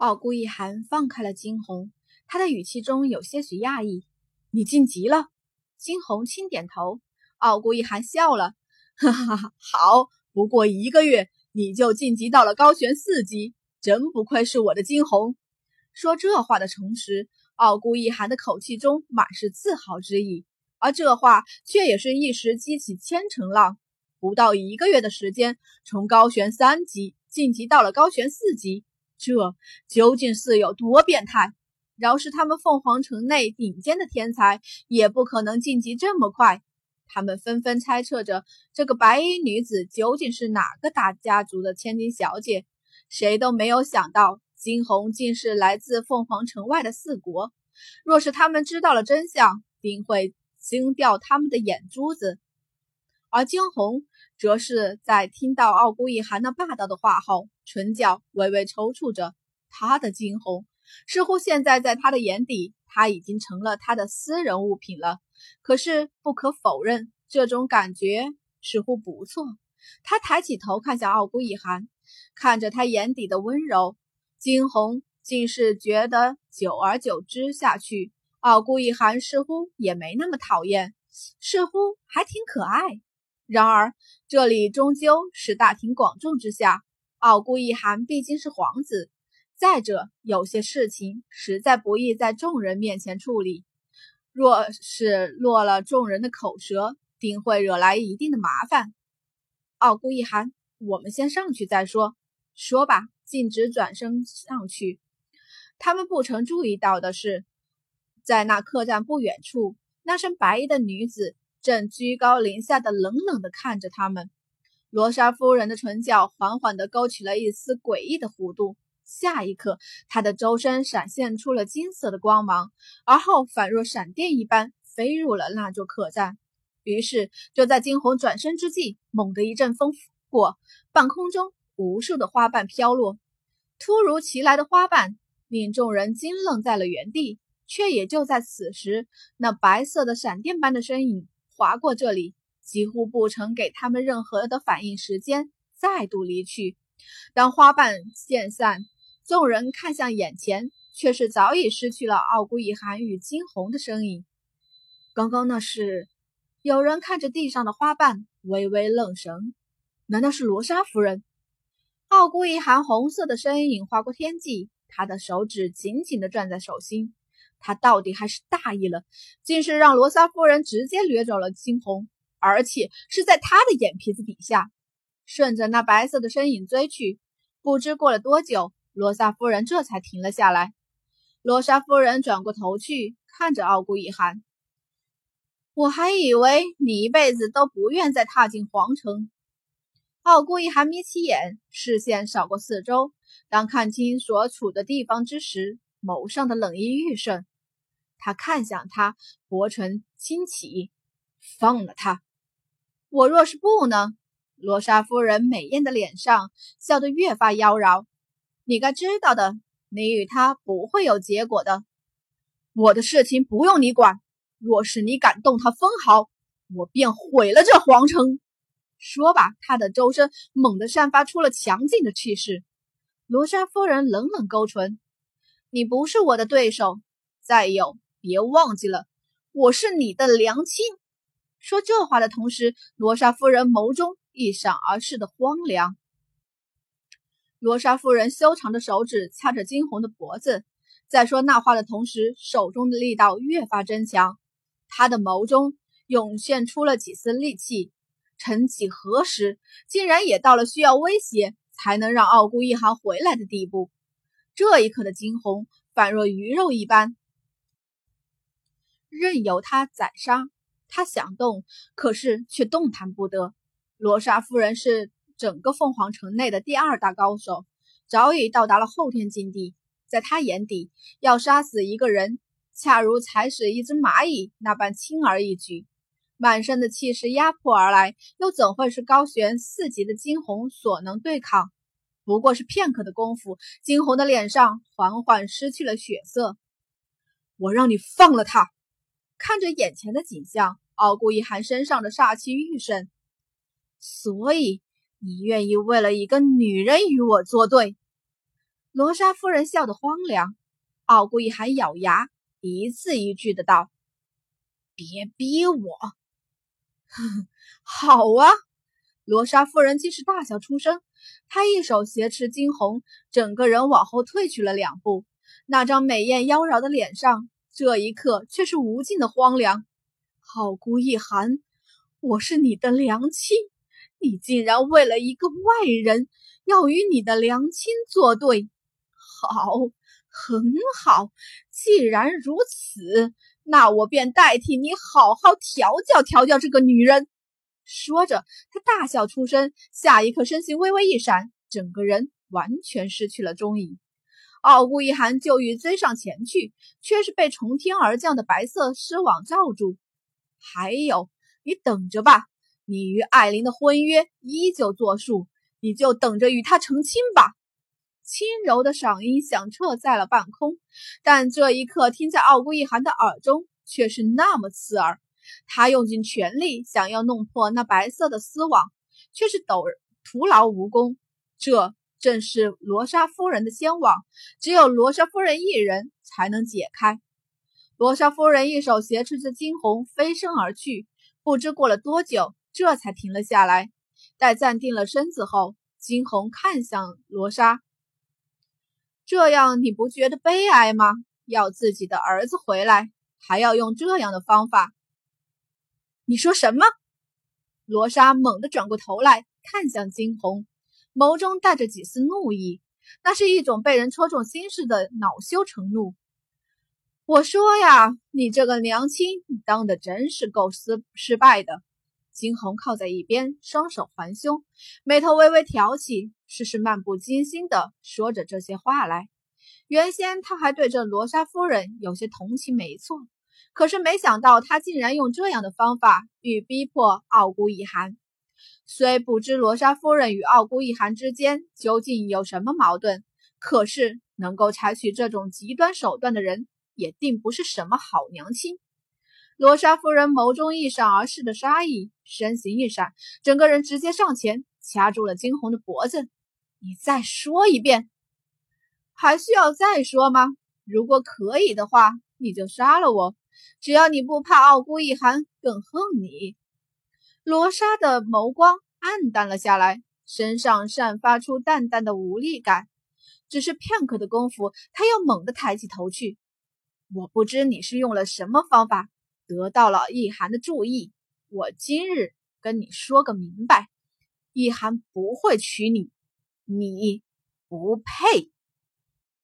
傲孤一寒放开了惊鸿，他的语气中有些许讶异：“你晋级了？”惊鸿轻点头。傲孤一寒笑了：“哈哈哈，好，不过一个月你就晋级到了高悬四级，真不愧是我的惊鸿。”说这话的同时，傲孤一寒的口气中满是自豪之意，而这话却也是一时激起千层浪。不到一个月的时间，从高悬三级晋级到了高悬四级。这究竟是有多变态？饶是他们凤凰城内顶尖的天才，也不可能晋级这么快。他们纷纷猜测着，这个白衣女子究竟是哪个大家族的千金小姐？谁都没有想到，惊鸿竟是来自凤凰城外的四国。若是他们知道了真相，定会惊掉他们的眼珠子。而惊鸿则是在听到傲孤一寒那霸道的话后，唇角微微抽搐着。他的惊鸿似乎现在在他的眼底，他已经成了他的私人物品了。可是不可否认，这种感觉似乎不错。他抬起头看向傲孤一寒，看着他眼底的温柔，惊鸿竟是觉得久而久之下去，傲孤一寒似乎也没那么讨厌，似乎还挺可爱。然而，这里终究是大庭广众之下，傲孤一寒毕竟是皇子。再者，有些事情实在不易在众人面前处理，若是落了众人的口舌，定会惹来一定的麻烦。傲孤一寒，我们先上去再说。说吧，径直转身上去。他们不曾注意到的是，在那客栈不远处，那身白衣的女子。正居高临下的冷冷地看着他们，罗莎夫人的唇角缓缓地勾起了一丝诡异的弧度。下一刻，她的周身闪现出了金色的光芒，而后反若闪电一般飞入了那座客栈。于是，就在惊鸿转身之际，猛地一阵风过，半空中无数的花瓣飘落。突如其来的花瓣令众人惊愣在了原地，却也就在此时，那白色的闪电般的身影。划过这里，几乎不曾给他们任何的反应时间，再度离去。当花瓣渐散，众人看向眼前，却是早已失去了傲孤一寒与惊鸿的身影。刚刚那是？有人看着地上的花瓣，微微愣神。难道是罗莎夫人？傲孤一寒红色的身影划过天际，他的手指紧紧地攥在手心。他到底还是大意了，竟是让罗莎夫人直接掠走了青红，而且是在他的眼皮子底下，顺着那白色的身影追去。不知过了多久，罗莎夫人这才停了下来。罗莎夫人转过头去，看着傲孤一寒：“我还以为你一辈子都不愿再踏进皇城。”傲孤一寒眯起眼，视线扫过四周，当看清所处的地方之时，眸上的冷意愈甚。他看向他，薄唇轻启，放了他。我若是不呢？罗莎夫人美艳的脸上笑得越发妖娆。你该知道的，你与他不会有结果的。我的事情不用你管。若是你敢动他分毫，我便毁了这皇城。说罢，他的周身猛地散发出了强劲的气势。罗莎夫人冷冷勾唇：“你不是我的对手。再有。”别忘记了，我是你的良亲。说这话的同时，罗莎夫人眸中一闪而逝的荒凉。罗莎夫人修长的手指掐着惊鸿的脖子，在说那话的同时，手中的力道越发增强。她的眸中涌现出了几丝戾气。曾几何时，竟然也到了需要威胁才能让傲孤一行回来的地步。这一刻的惊鸿，宛若鱼肉一般。任由他宰杀，他想动，可是却动弹不得。罗莎夫人是整个凤凰城内的第二大高手，早已到达了后天境地。在他眼底，要杀死一个人，恰如踩死一只蚂蚁那般轻而易举。满身的气势压迫而来，又怎会是高悬四级的惊鸿所能对抗？不过是片刻的功夫，惊鸿的脸上缓缓失去了血色。我让你放了他！看着眼前的景象，傲孤一寒身上的煞气愈甚。所以，你愿意为了一个女人与我作对？罗莎夫人笑得荒凉。傲孤一寒咬牙，一字一句的道：“别逼我。”好啊！罗莎夫人竟是大笑出声。他一手挟持惊鸿，整个人往后退去了两步。那张美艳妖娆的脸上，这一刻却是无尽的荒凉。好孤一寒，我是你的良亲，你竟然为了一个外人，要与你的良亲作对？好，很好。既然如此，那我便代替你好好调教调教这个女人。说着，他大笑出声，下一刻身形微微一闪，整个人完全失去了踪影。傲孤一寒就欲追上前去，却是被从天而降的白色丝网罩住。还有，你等着吧，你与艾琳的婚约依旧作数，你就等着与她成亲吧。轻柔的嗓音响彻在了半空，但这一刻听在傲孤一寒的耳中却是那么刺耳。他用尽全力想要弄破那白色的丝网，却是陡徒劳无功。这正是罗莎夫人的仙网，只有罗莎夫人一人才能解开。罗莎夫人一手挟持着惊鸿飞身而去，不知过了多久，这才停了下来。待站定了身子后，惊鸿看向罗莎：“这样你不觉得悲哀吗？要自己的儿子回来，还要用这样的方法？”你说什么？罗莎猛地转过头来看向惊鸿，眸中带着几丝怒意，那是一种被人戳中心事的恼羞成怒。我说呀，你这个娘亲当的真是够失失败的。惊鸿靠在一边，双手环胸，眉头微微挑起，似是漫不经心的说着这些话来。原先他还对这罗莎夫人有些同情，没错，可是没想到他竟然用这样的方法欲逼迫傲孤一寒。虽不知罗莎夫人与傲孤一寒之间究竟有什么矛盾，可是能够采取这种极端手段的人。也定不是什么好娘亲。罗莎夫人眸中一闪而逝的杀意，身形一闪，整个人直接上前掐住了惊鸿的脖子。你再说一遍，还需要再说吗？如果可以的话，你就杀了我，只要你不怕傲孤一寒更恨你。罗莎的眸光暗淡了下来，身上散发出淡淡的无力感。只是片刻的功夫，他又猛地抬起头去。我不知你是用了什么方法得到了易涵的注意。我今日跟你说个明白，易涵不会娶你，你不配。